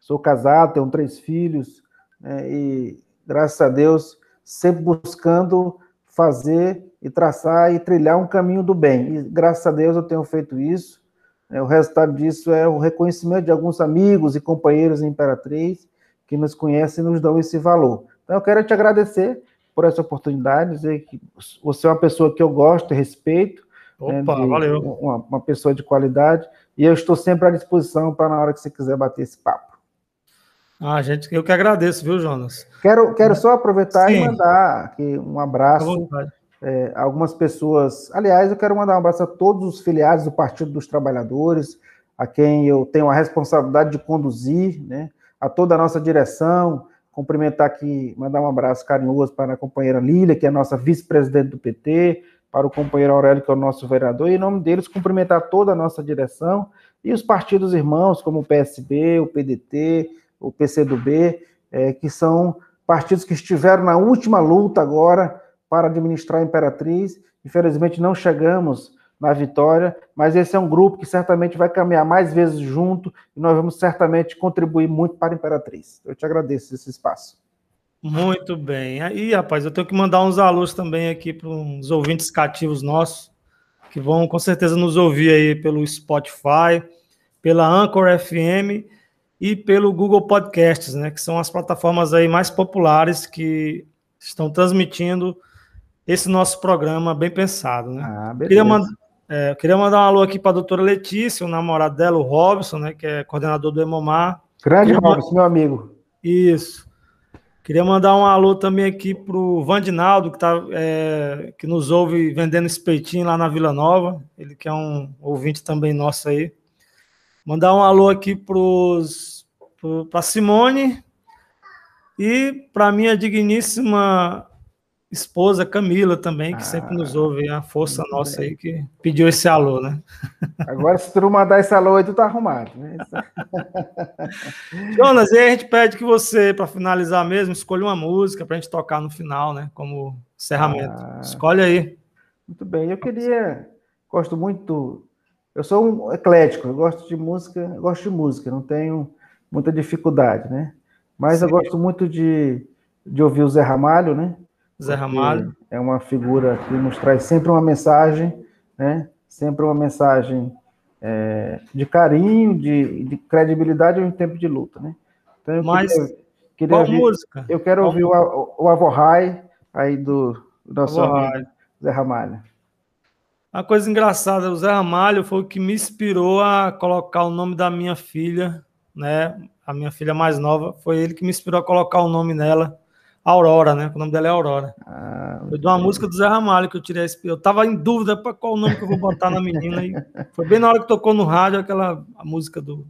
Sou casado, tenho três filhos, né? e graças a Deus, sempre buscando fazer e traçar e trilhar um caminho do bem. E graças a Deus eu tenho feito isso. né? O resultado disso é o reconhecimento de alguns amigos e companheiros em Imperatriz que nos conhecem e nos dão esse valor. Então eu quero te agradecer por essa oportunidade, dizer que você é uma pessoa que eu gosto e respeito, né, Opa, de- valeu. Uma, uma pessoa de qualidade, e eu estou sempre à disposição para na hora que você quiser bater esse papo. Ah, gente, eu que agradeço, viu, Jonas? Quero, quero só aproveitar Sim. e mandar aqui um abraço é, a algumas pessoas. Aliás, eu quero mandar um abraço a todos os filiados do Partido dos Trabalhadores, a quem eu tenho a responsabilidade de conduzir, né? a toda a nossa direção, cumprimentar aqui, mandar um abraço carinhoso para a companheira Lília, que é a nossa vice-presidente do PT, para o companheiro Aurélio, que é o nosso vereador, e em nome deles cumprimentar toda a nossa direção e os partidos irmãos, como o PSB, o PDT, o PCdoB, eh, que são partidos que estiveram na última luta agora para administrar a Imperatriz. Infelizmente não chegamos na vitória, mas esse é um grupo que certamente vai caminhar mais vezes junto e nós vamos certamente contribuir muito para a Imperatriz. Eu te agradeço esse espaço. Muito bem. Aí, rapaz, eu tenho que mandar uns alôs também aqui para uns ouvintes cativos nossos, que vão com certeza nos ouvir aí pelo Spotify, pela Anchor FM e pelo Google Podcasts, né? Que são as plataformas aí mais populares que estão transmitindo esse nosso programa bem pensado, né? Ah, Queria, mand- é, queria mandar um alô aqui para a doutora Letícia, o namorado dela, o Robson, né? Que é coordenador do Hemomar. Grande Queria Robson, meu amigo. Isso. Queria mandar um alô também aqui pro Vandinaldo, que, tá, é, que nos ouve vendendo espetinho lá na Vila Nova. Ele que é um ouvinte também nosso aí. Mandar um alô aqui para Simone e para minha digníssima esposa Camila também, que sempre nos ouve, a força nossa aí que pediu esse alô, né? Agora, se tu mandar esse alô aí, tu tá arrumado. Né? Jonas, e aí a gente pede que você, para finalizar mesmo, escolha uma música para a gente tocar no final, né? Como encerramento. Ah. Escolhe aí. Muito bem, eu queria. Gosto muito. Eu sou um eclético, eu gosto de música, eu gosto de música, não tenho muita dificuldade, né? Mas eu Sim. gosto muito de, de ouvir o Zé Ramalho, né? Zé Ramalho. É uma figura que nos traz sempre uma mensagem, né? Sempre uma mensagem é, de carinho, de, de credibilidade em um tempo de luta, né? Então eu Mas queria, queria Qual ouvir, música? eu quero qual ouvir o, A- o Avorrai aí do, do nosso Zé Ramalho. Uma coisa engraçada, o Zé Ramalho foi o que me inspirou a colocar o nome da minha filha, né? A minha filha mais nova, foi ele que me inspirou a colocar o nome nela, Aurora, né? O nome dela é Aurora. Ah, Foi de uma música do Zé Ramalho que eu tirei esse. Eu tava em dúvida para qual nome que eu vou botar na menina. E foi bem na hora que tocou no rádio aquela a música do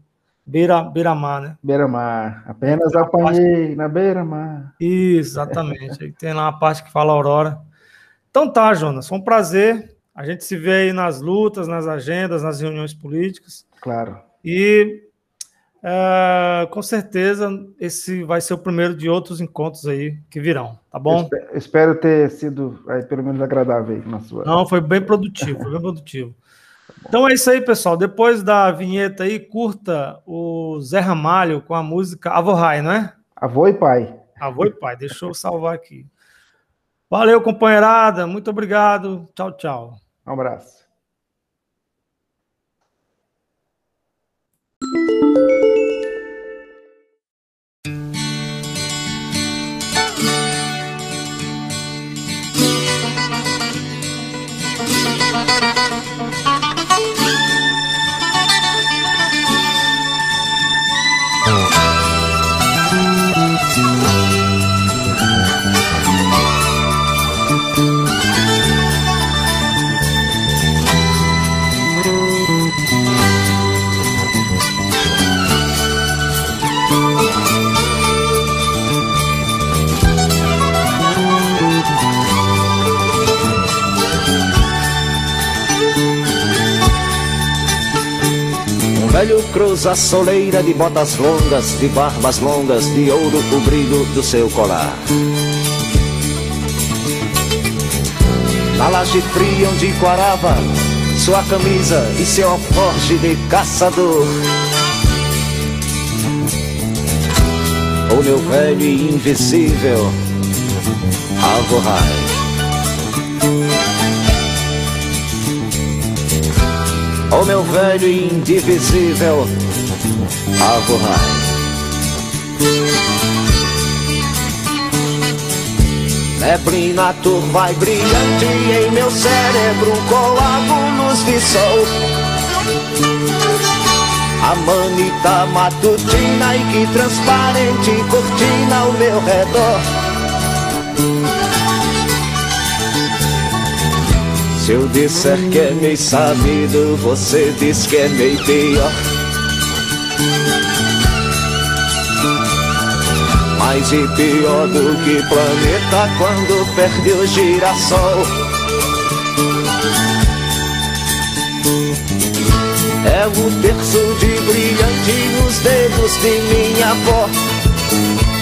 Beira, Beira-Mar, né? Beira-mar. Apenas apanhei na beira-mar. Isso, exatamente. Aí tem lá uma parte que fala Aurora. Então tá, Jonas, foi um prazer. A gente se vê aí nas lutas, nas agendas, nas reuniões políticas. Claro. E é, com certeza esse vai ser o primeiro de outros encontros aí que virão, tá bom? eu espero ter sido aí, pelo menos agradável aí na sua. Não, foi bem produtivo, foi bem produtivo. Então é isso aí, pessoal. Depois da vinheta aí, curta o Zé Ramalho com a música Avorrai, não é? Avô e pai. Avô e pai, deixa eu salvar aqui. Valeu, companheirada. Muito obrigado. Tchau, tchau. Um abraço. Velho cruza a soleira de botas longas, de barbas longas, de ouro o brilho do seu colar. Na laje fria onde quarava sua camisa e seu alforje de caçador. O meu velho e invisível Alvorrai. O meu velho e indivisível Alvorrai. Neblina turva e brilhante em meu cérebro coágulos de sol A manita matutina e que transparente cortina ao meu redor. Se eu disser que é meio sabido, você diz que é meio pior Mais e pior do que planeta quando perde o girassol. É o terço de brilhante nos dedos de minha avó.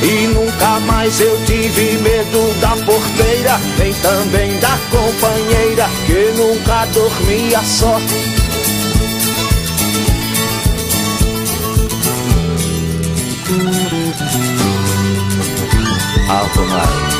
E nunca mais eu tive medo da porteira, nem também da companheira, que nunca dormia só. Alto Mar.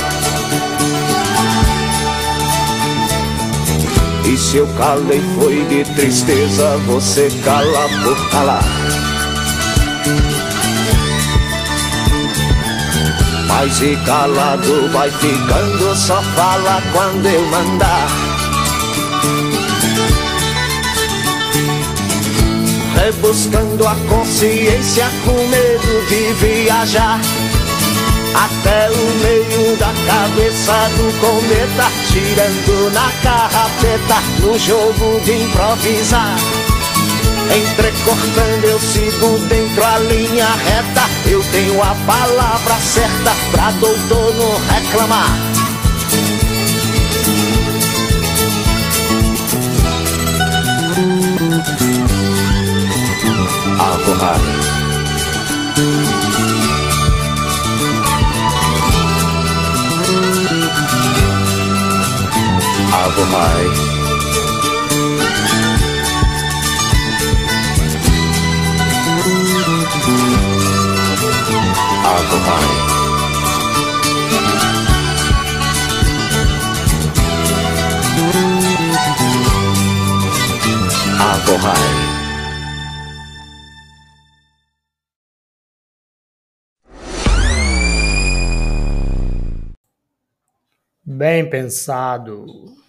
se eu calei foi de tristeza, você cala por calar Mas e calado vai ficando, só fala quando eu mandar. Rebuscando a consciência com medo de viajar. Até o meio da cabeça do cometa, tirando na carrapeta, no jogo de improvisar. Entrecortando eu sigo dentro a linha reta. Eu tenho a palavra certa pra doutor não reclamar Alvorrada Alvorrada Alcohol. Alcohol. Bem pensado.